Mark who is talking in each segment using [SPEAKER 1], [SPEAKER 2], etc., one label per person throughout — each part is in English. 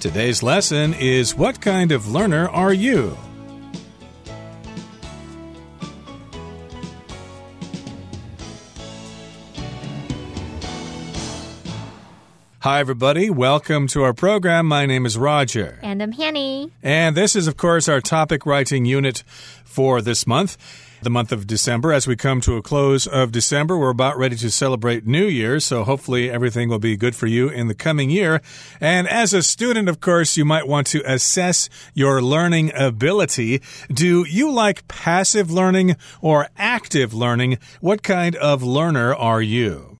[SPEAKER 1] Today's lesson is What kind of learner are you? Hi, everybody. Welcome to our program. My name is Roger.
[SPEAKER 2] And I'm Hanny.
[SPEAKER 1] And this is, of course, our topic writing unit for this month the month of December. As we come to a close of December, we're about ready to celebrate New Year, so hopefully everything will be good for you in the coming year. And as a student, of course, you might want to assess your learning ability. Do you like passive learning or active learning? What kind of learner are you?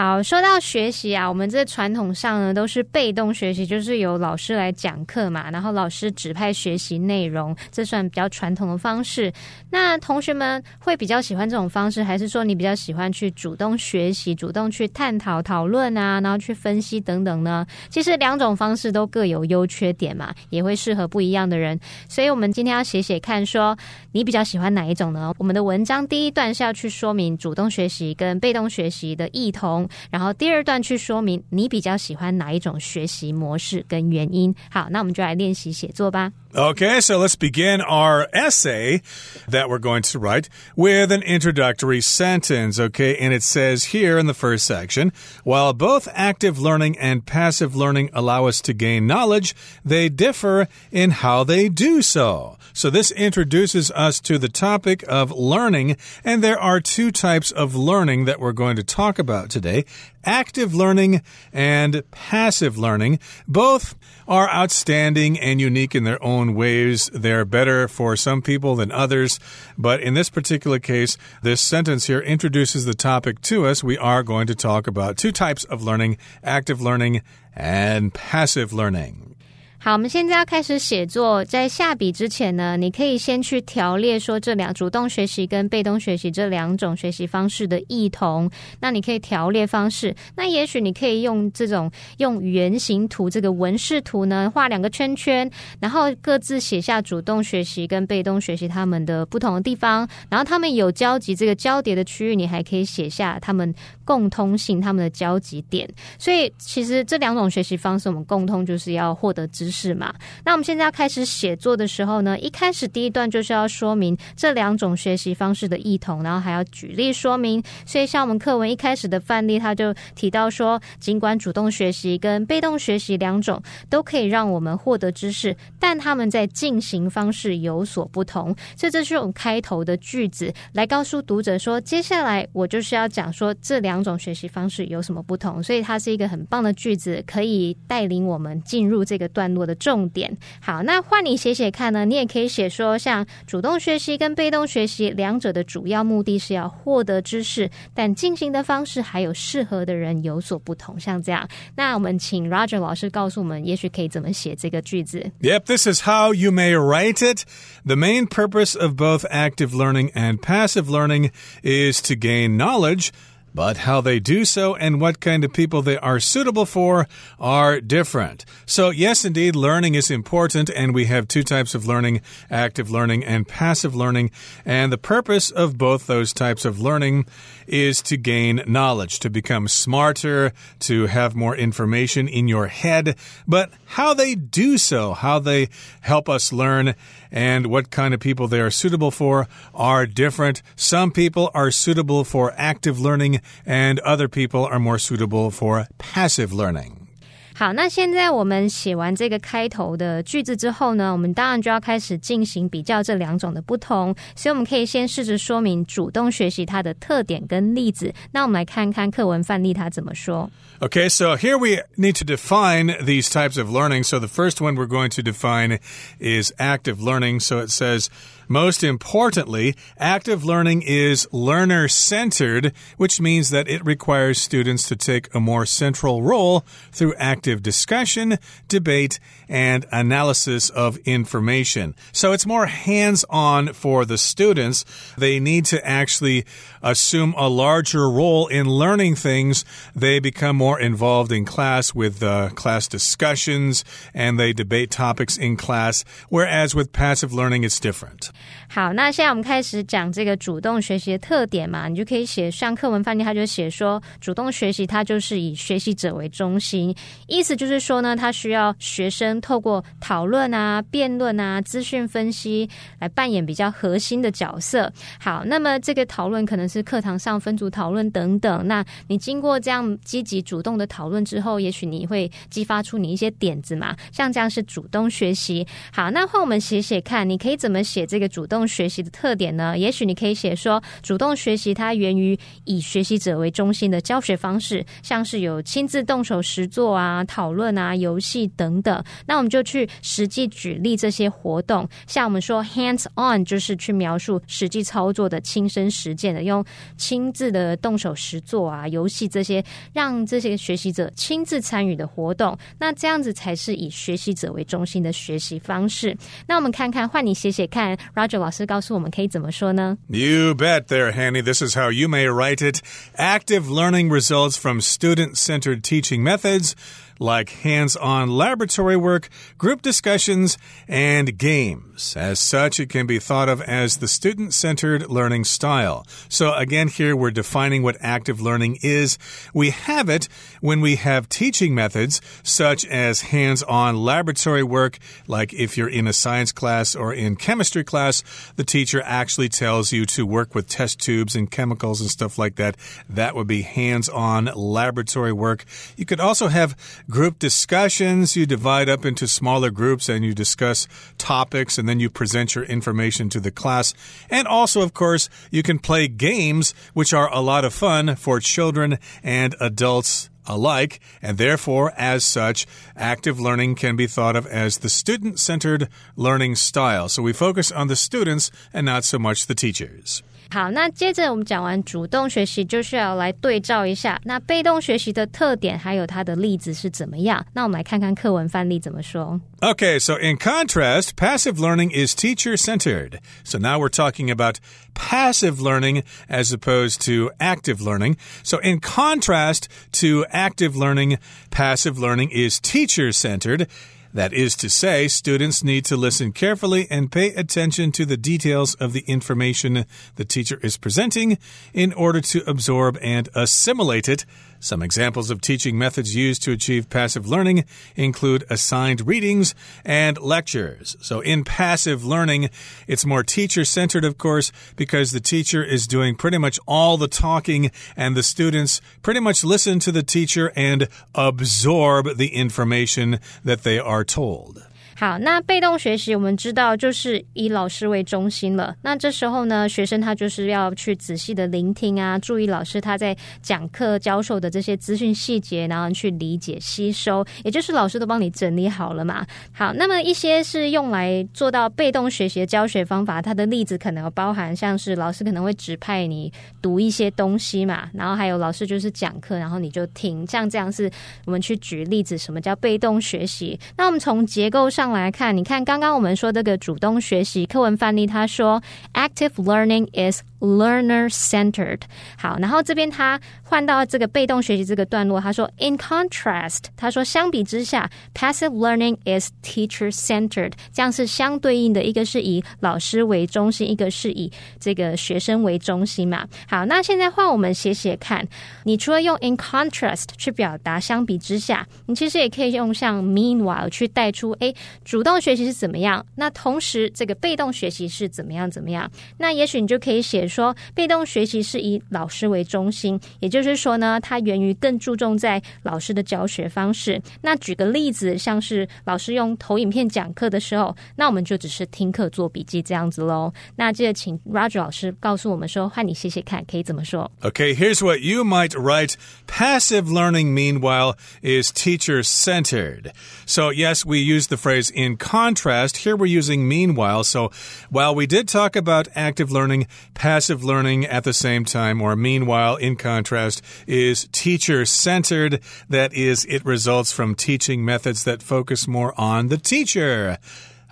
[SPEAKER 2] 好，说到学习啊，我们这传统上呢都是被动学习，就是由老师来讲课嘛，然后老师指派学习内容，这算比较传统的方式。那同学们会比较喜欢这种方式，还是说你比较喜欢去主动学习、主动去探讨、讨论啊，然后去分析等等呢？其实两种方式都各有优缺点嘛，也会适合不一样的人。所以我们今天要写写看，说你比较喜欢哪一种呢？我们的文章第一段是要去说明主动学习跟被动学习的异同。然后第二段去说明你比较喜欢哪一种学习模式跟原因。好，那我们就来练习写作吧。
[SPEAKER 1] Okay, so let's begin our essay that we're going to write with an introductory sentence. Okay, and it says here in the first section while both active learning and passive learning allow us to gain knowledge, they differ in how they do so. So this introduces us to the topic of learning, and there are two types of learning that we're going to talk about today active learning and passive learning. Both are outstanding and unique in their own ways. They're better for some people than others. But in this particular case, this sentence here introduces the topic to us. We are going to talk about two types of learning active learning and passive learning.
[SPEAKER 2] 好，我们现在要开始写作。在下笔之前呢，你可以先去条列说这两主动学习跟被动学习这两种学习方式的异同。那你可以条列方式。那也许你可以用这种用圆形图这个纹饰图呢，画两个圈圈，然后各自写下主动学习跟被动学习他们的不同的地方。然后他们有交集这个交叠的区域，你还可以写下他们共通性、他们的交集点。所以其实这两种学习方式，我们共通就是要获得知。识嘛？那我们现在要开始写作的时候呢，一开始第一段就是要说明这两种学习方式的异同，然后还要举例说明。所以像我们课文一开始的范例，他就提到说，尽管主动学习跟被动学习两种都可以让我们获得知识，但他们在进行方式有所不同。所以这是用开头的句子来告诉读者说，接下来我就是要讲说这两种学习方式有什么不同。所以它是一个很棒的句子，可以带领我们进入这个段落。我的重点，好，那换你写写看呢？你也可以写说，像主动学习跟被动学习两者的主要目的是要获得知识，但进行的方式还有适合的人有所不同，像这样。那我们请 Roger 老师告诉我们，也许可以怎么写这个句子。
[SPEAKER 1] Yep, this is how you may write it. The main purpose of both active learning and passive learning is to gain knowledge. But how they do so and what kind of people they are suitable for are different. So, yes, indeed, learning is important, and we have two types of learning active learning and passive learning. And the purpose of both those types of learning is to gain knowledge, to become smarter, to have more information in your head. But how they do so, how they help us learn, and what kind of people they are suitable for are different. Some people are suitable for active learning, and other people are more suitable for passive learning.
[SPEAKER 2] 好，那现在我们写完这个开头的句子之后呢，我们当然就要开始进行比较这两种的不同。所以我们可以先试着说明主动学习它的特点跟例子。那我们来看看课文范例它怎么说。
[SPEAKER 1] Okay, so here we need to define these types of learning. So the first one we're going to define is active learning. So it says most importantly, active learning is learner centered, which means that it requires students to take a more central role through active discussion, debate, and analysis of information. So it's more hands on for the students. They need to actually assume a larger role in learning things. They become more involved in class with uh, class discussions and they debate topics in class, whereas with passive learning, it's different.
[SPEAKER 2] 好，那现在我们开始讲这个主动学习的特点嘛，你就可以写像课文范例，他就写说，主动学习它就是以学习者为中心，意思就是说呢，它需要学生透过讨论啊、辩论啊、资讯分析来扮演比较核心的角色。好，那么这个讨论可能是课堂上分组讨论等等，那你经过这样积极主动的讨论之后，也许你会激发出你一些点子嘛，像这样是主动学习。好，那换我们写写看，你可以怎么写这个主动？学习的特点呢？也许你可以写说，主动学习它源于以学习者为中心的教学方式，像是有亲自动手实做啊、讨论啊、游戏等等。那我们就去实际举例这些活动，像我们说 hands on，就是去描述实际操作的亲身实践的，用亲自的动手实做啊、游戏这些，让这些学习者亲自参与的活动。那这样子才是以学习者为中心的学习方式。那我们看看，换你写写看，Roger。老师告诉我们可以怎么说呢？
[SPEAKER 1] You bet there, Hanny. This is how you may write it. Active learning results from student-centered teaching methods like hands on laboratory work, group discussions, and games. As such, it can be thought of as the student centered learning style. So, again, here we're defining what active learning is. We have it when we have teaching methods such as hands on laboratory work, like if you're in a science class or in chemistry class, the teacher actually tells you to work with test tubes and chemicals and stuff like that. That would be hands on laboratory work. You could also have group discussions. You divide up into smaller groups and you discuss topics and then you present your information to the class. And also, of course, you can play games, which are a lot of fun for children and adults alike, and therefore, as such, active learning can be thought of as the student centered learning style. So we focus on the students and not so much the teachers.
[SPEAKER 2] 好，那接着我们讲完主动学习，就需要来对照一下那被动学习的特点，还有它的例子是怎么样。那我们来看看课文范例怎么说。
[SPEAKER 1] Okay, so in contrast, passive learning is teacher centered. So now we're talking about passive learning as opposed to active learning. So in contrast to active learning, passive learning is teacher centered. That is to say, students need to listen carefully and pay attention to the details of the information the teacher is presenting in order to absorb and assimilate it some examples of teaching methods used to achieve passive learning include assigned readings and lectures. So, in passive learning, it's more teacher centered, of course, because the teacher is doing pretty much all the talking, and the students pretty much listen to the teacher and absorb the information that they are told.
[SPEAKER 2] 好，那被动学习我们知道就是以老师为中心了。那这时候呢，学生他就是要去仔细的聆听啊，注意老师他在讲课教授的这些资讯细节，然后去理解吸收，也就是老师都帮你整理好了嘛。好，那么一些是用来做到被动学习的教学方法，它的例子可能包含像是老师可能会指派你读一些东西嘛，然后还有老师就是讲课，然后你就听，像这样是我们去举例子，什么叫被动学习？那我们从结构上。来看，你看刚刚我们说这个主动学习课文范例，他说 active learning is learner centered。好，然后这边他换到这个被动学习这个段落，他说 in contrast，他说相比之下，passive learning is teacher centered。这样是相对应的，一个是以老师为中心，一个是以这个学生为中心嘛。好，那现在换我们写写看，你除了用 in contrast 去表达相比之下，你其实也可以用像 meanwhile 去带出，哎。主动学习是怎么样？那同时这个被动学习是怎么样？怎么样？那也许你就可以写说，被动学习是以老师为中心，也就是说呢，它源于更注重在老师的教学方式。那举个例子，像是老师用投影片讲课的时候，那我们就只是听课做笔记这样子喽。那记得请 Roger 老师告诉我们说，换你写写看，可以怎么说
[SPEAKER 1] ？Okay, here's what you might write. Passive learning, meanwhile, is teacher centered. So yes, we use the phrase in contrast. Here we're using meanwhile. So while we did talk about active learning, passive learning at the same time, or meanwhile, in contrast, is teacher centered. That is, it results from teaching methods that focus more on the teacher.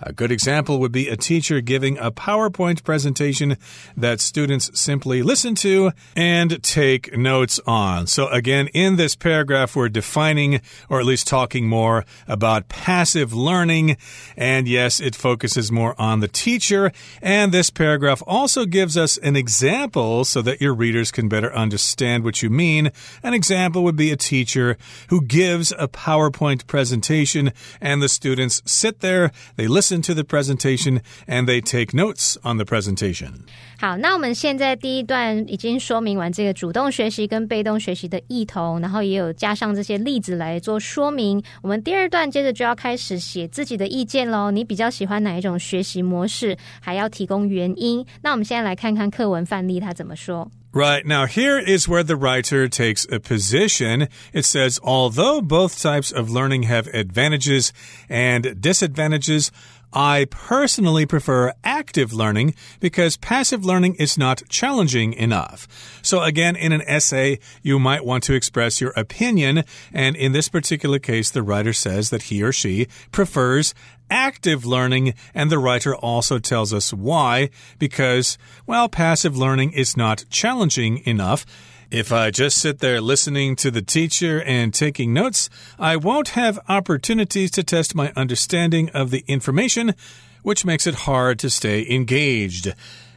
[SPEAKER 1] A good example would be a teacher giving a PowerPoint presentation that students simply listen to and take notes on. So, again, in this paragraph, we're defining or at least talking more about passive learning. And yes, it focuses more on the teacher. And this paragraph also gives us an example so that your readers can better understand what you mean. An example would be a teacher who gives a PowerPoint presentation and the students sit there, they listen listen to the presentation and they take notes on the presentation.
[SPEAKER 2] 好，那我们现在第一段已经说明完这个主动学习跟被动学习的异同，然后也有加上这些例子来做说明。我们第二段接着就要开始写自己的意见喽。你比较喜欢哪一种学习模式？还要提供原因。那我们现在来看看课文范例，他怎么说。
[SPEAKER 1] Right. Now, here is where the writer takes a position. It says, although both types of learning have advantages and disadvantages, I personally prefer active learning because passive learning is not challenging enough. So, again, in an essay, you might want to express your opinion. And in this particular case, the writer says that he or she prefers active learning, and the writer also tells us why. Because, well, passive learning is not challenging enough. If I just sit there listening to the teacher and taking notes, I won't have opportunities to test my understanding of the information, which makes it hard to stay engaged.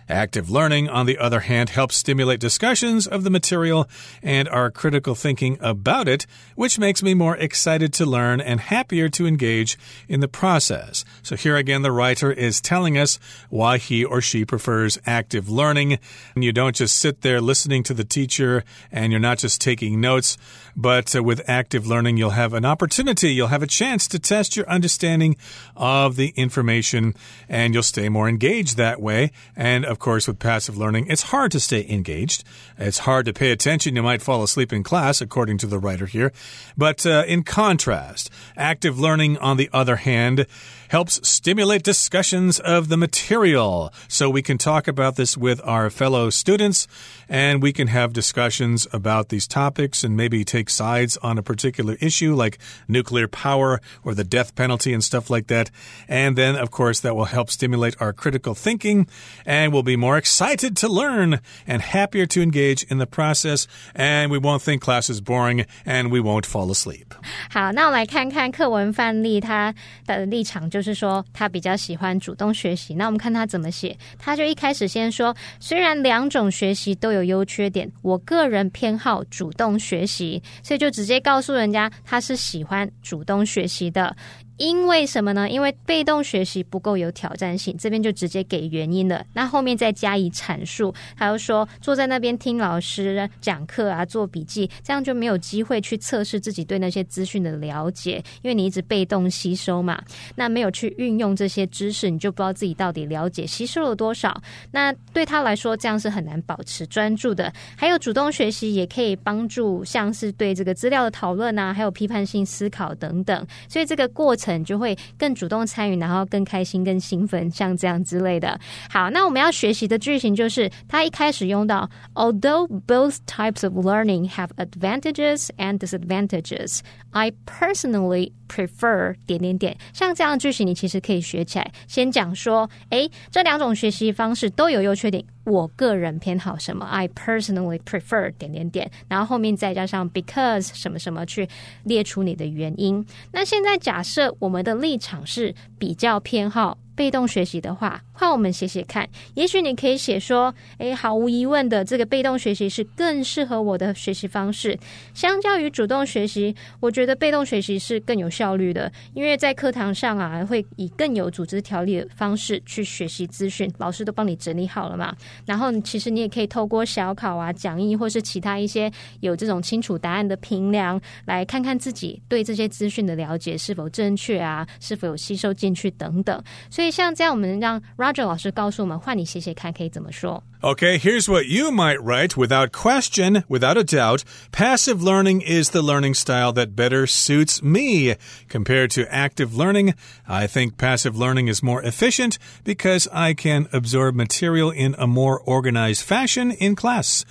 [SPEAKER 1] Active learning, on the other hand, helps stimulate discussions of the material and our critical thinking about it, which makes me more excited to learn and happier to engage in the process. So, here again, the writer is telling us why he or she prefers active learning. You don't just sit there listening to the teacher and you're not just taking notes, but uh, with active learning, you'll have an opportunity, you'll have a chance to test your understanding of the information and you'll stay more engaged that way. And of course, with passive learning, it's hard to stay engaged. It's hard to pay attention. You might fall asleep in class, according to the writer here. But uh, in contrast, active learning, on the other hand, helps stimulate discussions of the material. So we can talk about this with our fellow students and we can have discussions about these topics and maybe take sides on a particular issue like nuclear power or the death penalty and stuff like that. And then, of course, that will help stimulate our critical thinking and we'll be more excited to learn and happier to engage in the process. And we won't think class is boring and we won't fall asleep.
[SPEAKER 2] 好，那我来看看课文范例，他的立场就是说他比较喜欢主动学习。那我们看他怎么写，他就一开始先说，虽然两种学习都有优缺点，我个人偏好主动学习，所以就直接告诉人家他是喜欢主动学习的。 因为什么呢？因为被动学习不够有挑战性，这边就直接给原因了。那后面再加以阐述，还有说坐在那边听老师讲课啊，做笔记，这样就没有机会去测试自己对那些资讯的了解，因为你一直被动吸收嘛。那没有去运用这些知识，你就不知道自己到底了解吸收了多少。那对他来说，这样是很难保持专注的。还有主动学习也可以帮助，像是对这个资料的讨论啊，还有批判性思考等等。所以这个过程。就会更主动参与，然后更开心、更兴奋，像这样之类的。好，那我们要学习的句型就是，他一开始用到，Although both types of learning have advantages and disadvantages, I personally prefer 点点点。像这样的句型，你其实可以学起来。先讲说，诶，这两种学习方式都有优缺点。我个人偏好什么？I personally prefer 点点点，然后后面再加上 because 什么什么去列出你的原因。那现在假设我们的立场是比较偏好。被动学习的话，换我们写写看。也许你可以写说：“诶，毫无疑问的，这个被动学习是更适合我的学习方式。相较于主动学习，我觉得被动学习是更有效率的。因为在课堂上啊，会以更有组织条理的方式去学习资讯，老师都帮你整理好了嘛。然后，其实你也可以透过小考啊、讲义或是其他一些有这种清楚答案的评量，来看看自己对这些资讯的了解是否正确啊，是否有吸收进去等等。所以。像这样，我们让 Roger 老师告诉我们，换你写写看，可以怎么说？
[SPEAKER 1] Okay, here's what you might write without question, without a doubt. Passive learning is the learning style that better suits me. Compared to active learning, I think passive learning is more efficient because I can absorb material in a more organized fashion in class.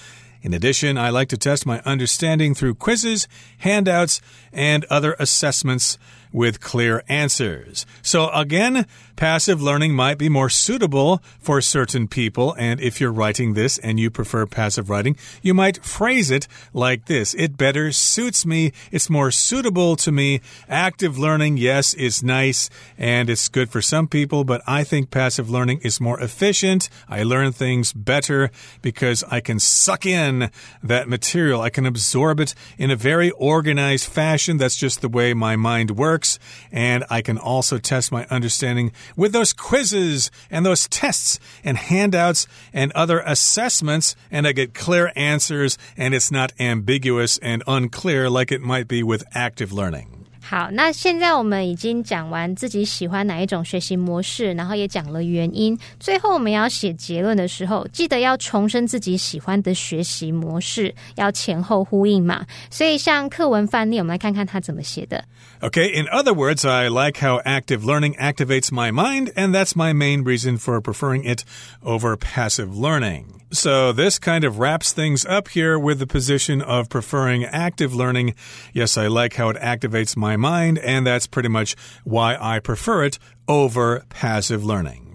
[SPEAKER 1] In addition, I like to test my understanding through quizzes, handouts, and other assessments with clear answers. So again, passive learning might be more suitable for certain people. And if you're writing this and you prefer passive writing, you might phrase it like this. It better suits me. It's more suitable to me. Active learning, yes, is nice and it's good for some people, but I think passive learning is more efficient. I learn things better because I can suck in that material. I can absorb it in a very organized fashion. That's just the way my mind works. And I can also test my understanding with those quizzes and those tests and handouts and other assessments. And I get clear answers and it's not ambiguous and unclear like it might be with active learning.
[SPEAKER 2] 好，那现在我们已经讲完自己喜欢哪一种学习模式，然后也讲了原因。最后我们要写结论的时候，记得要重申自己喜欢的学习模式，要前后呼应嘛。所以像课文范例，我们来看看他怎么写的。
[SPEAKER 1] Okay, in other words, I like how active learning activates my mind, and that's my main reason for preferring it over passive learning. So, this kind of wraps things up here with the position of preferring active learning. Yes, I like how it activates my mind, and that's pretty much why I prefer it over passive learning.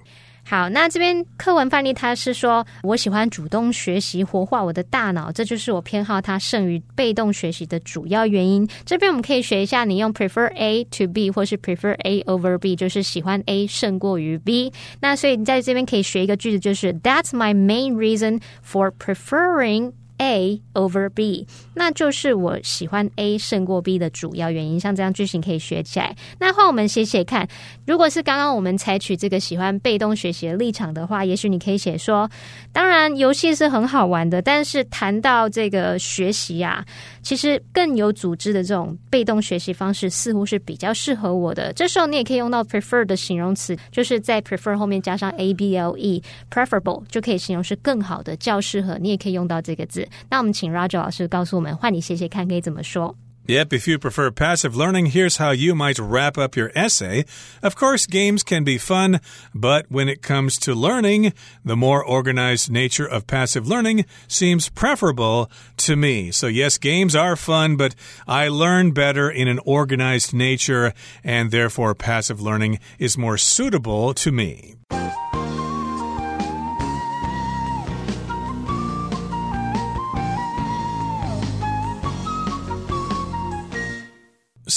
[SPEAKER 2] 好，那这边课文范例它是说，我喜欢主动学习，活化我的大脑，这就是我偏好它胜于被动学习的主要原因。这边我们可以学一下，你用 prefer A to B 或是 prefer A over B，就是喜欢 A 胜过于 B。那所以你在这边可以学一个句子，就是 That's my main reason for preferring。A over B，那就是我喜欢 A 胜过 B 的主要原因。像这样句型可以学起来。那换我们写写看，如果是刚刚我们采取这个喜欢被动学习的立场的话，也许你可以写说：当然游戏是很好玩的，但是谈到这个学习啊，其实更有组织的这种被动学习方式似乎是比较适合我的。这时候你也可以用到 prefer 的形容词，就是在 prefer 后面加上 a b l e，preferable 就可以形容是更好的、较适合。你也可以用到这个字。那我们请 Roger 老师告诉我们，换你写写看可以怎么说。
[SPEAKER 1] Yep, if you prefer passive learning, here's how you might wrap up your essay. Of course, games can be fun, but when it comes to learning, the more organized nature of passive learning seems preferable to me. So, yes, games are fun, but I learn better in an organized nature, and therefore, passive learning is more suitable to me.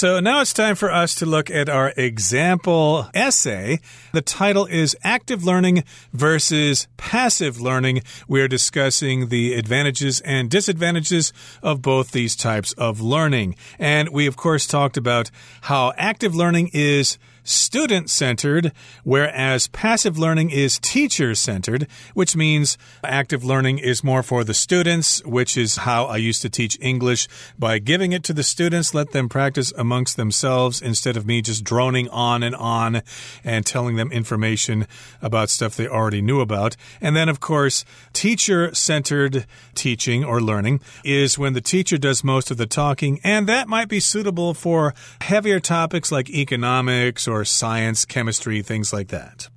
[SPEAKER 1] So now it's time for us to look at our example essay. The title is Active Learning versus Passive Learning. We are discussing the advantages and disadvantages of both these types of learning. And we, of course, talked about how active learning is student centered, whereas passive learning is teacher centered, which means active learning is more for the students, which is how I used to teach English by giving it to the students, let them practice amongst themselves instead of me just droning on and on and telling them information about stuff they already knew about. And then, of course, teacher centered teaching or learning is when the teacher does most of the talking, and that might be suitable for heavier topics like economics or science, chemistry, things like that.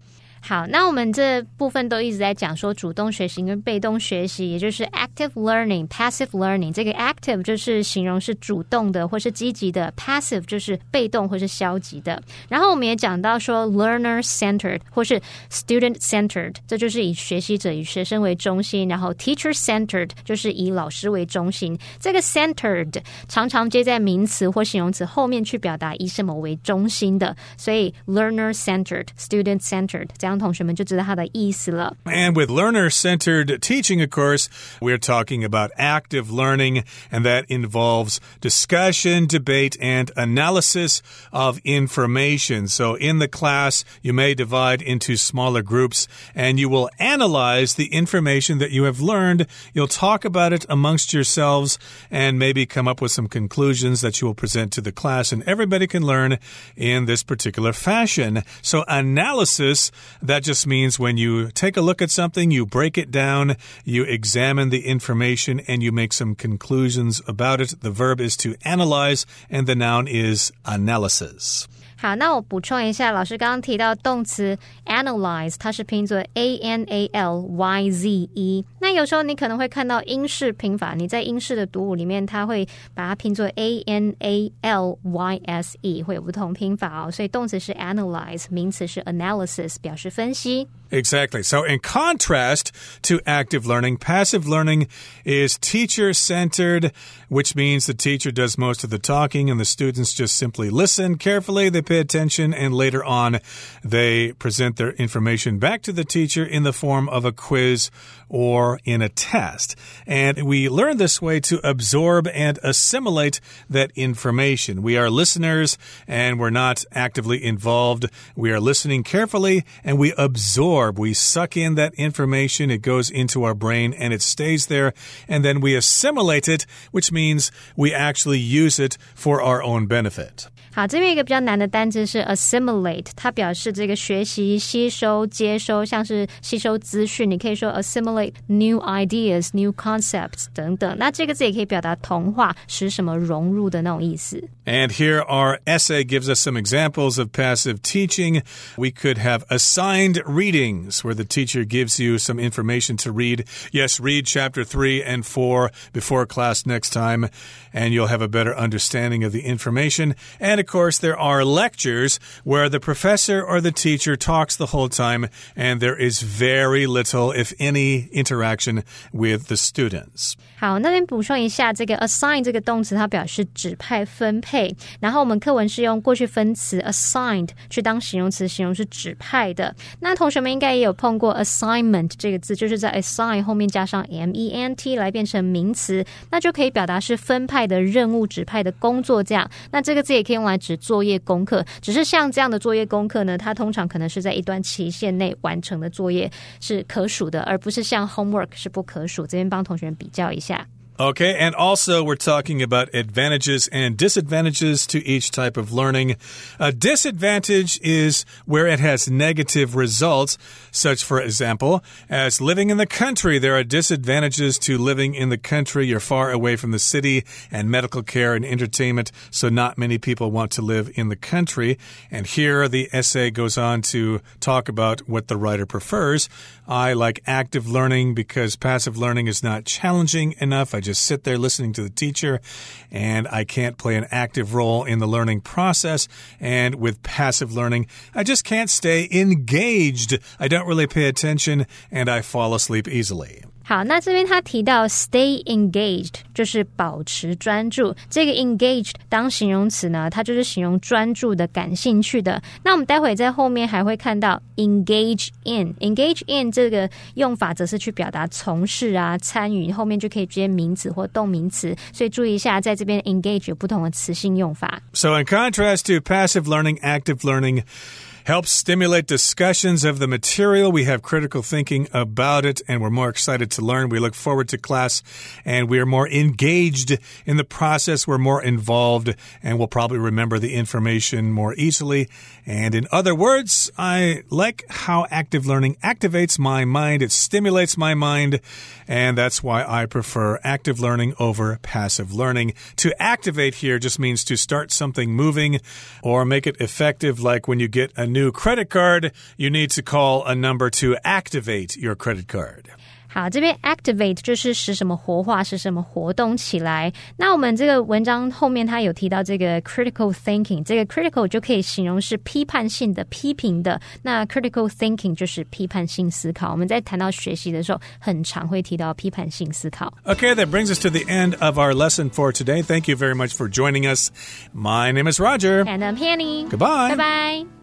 [SPEAKER 2] 好，那我们这部分都一直在讲说主动学习跟被动学习，也就是 active learning、passive learning。这个 active 就是形容是主动的或是积极的，passive 就是被动或是消极的。然后我们也讲到说 learner centered 或是 student centered，这就是以学习者、以学生为中心。然后 teacher centered 就是以老师为中心。这个 centered 常常接在名词或形容词后面去表达以什么为中心的，所以 learner centered、student centered 这样。样同学们就知道它的意思了。
[SPEAKER 1] And with learner centered teaching, of course, we're talking about active learning, and that involves discussion, debate, and analysis of information. So in the class, you may divide into smaller groups and you will analyze the information that you have learned. You'll talk about it amongst yourselves and maybe come up with some conclusions that you will present to the class, and everybody can learn in this particular fashion. So, analysis, that just means when you take a look at something, you break it down, you examine the information, and you make some conclusions about it. The verb is to analyze, and the noun is analysis.
[SPEAKER 2] 好，那我补充一下，老师刚刚提到动词 analyze，它是拼作 a n a l y z e。那有时候你可能会看到英式拼法，你在英式的读物里面，它会把它拼作 a n a l y s e，会有不同拼法哦。所以动词是 analyze，名词是 analysis，表示分析。
[SPEAKER 1] Exactly. So, in contrast to active learning, passive learning is teacher centered, which means the teacher does most of the talking and the students just simply listen carefully. They pay attention, and later on, they present their information back to the teacher in the form of a quiz or in a test. And we learn this way to absorb and assimilate that information. We are listeners and we're not actively involved. We are listening carefully and we absorb absorb. We suck in that information, it goes into our brain and it stays there, and then we assimilate it, which means we actually use it for our own benefit.
[SPEAKER 2] 好，这边一个比较难的单词是 assimilate，它表示这个学习、吸收、接收，像是吸收资讯，你可以说 assimilate new ideas、new concepts 等等。那这个字也可以表达同化，使什么融入的那种意思。
[SPEAKER 1] And here our essay gives us some examples of passive teaching. We could have assigned readings where the teacher gives you some information to read. Yes, read chapter 3 and 4 before class next time, and you'll have a better understanding of the information. And of course, there are lectures where the professor or the teacher talks the whole time, and there is very little, if any, interaction with the students.
[SPEAKER 2] 好，那边补充一下，这个 assign 这个动词它表示指派、分配。然后我们课文是用过去分词 assigned 去当形容词，形容是指派的。那同学们 应该也有碰过 assignment 这个字，就是在 assign 后面加上 m e n t 来变成名词，那就可以表达是分派的任务、指派的工作这样。那这个字也可以用来指作业、功课。只是像这样的作业、功课呢，它通常可能是在一段期限内完成的作业是可数的，而不是像 homework 是不可数。这边帮同学们比较一下。
[SPEAKER 1] Okay, and also we're talking about advantages and disadvantages to each type of learning. A disadvantage is where it has negative results, such, for example, as living in the country. There are disadvantages to living in the country. You're far away from the city and medical care and entertainment, so not many people want to live in the country. And here the essay goes on to talk about what the writer prefers. I like active learning because passive learning is not challenging enough. I just sit there listening to the teacher and I can't play an active role in the learning process. And with passive learning, I just can't stay engaged. I don't really pay attention and I fall asleep easily.
[SPEAKER 2] 好，那这边他提到 stay engaged 就是保持专注。这个 engaged 当形容词呢，它就是形容专注的、感兴趣的。那我们待会在后面还会看到 engage in engage in 这个用法，则是去表达从事啊、参与，后面就可以接名词或动名词。所以注意一下，在这边 engage 有不同的词性用法。
[SPEAKER 1] So in contrast to passive learning, active learning helps stimulate discussions of the material. We have critical thinking about it, and we're more excited to learn. We look forward to class, and we are more engaged in the process. We're more involved, and we'll probably remember the information more easily. And in other words, I like how active learning activates my mind, it stimulates my mind, and that's why I prefer active learning over passive learning. To activate here just means to start something moving or make it effective, like when you get a new credit card, you need to call a number to activate your credit card.
[SPEAKER 2] 好，这边 activate 就是使什么活化，使什么活动起来。那我们这个文章后面它有提到这个 critical thinking，这个 critical 就可以形容是批判性的、批评的。那 critical thinking 就是批判性思考。我们在谈到学习的时候，很常会提到批判性思考。
[SPEAKER 1] Okay, that brings us to the end of our lesson for today. Thank you very much for joining us. My name is Roger.
[SPEAKER 2] And I'm Penny.
[SPEAKER 1] Goodbye.
[SPEAKER 2] Bye bye.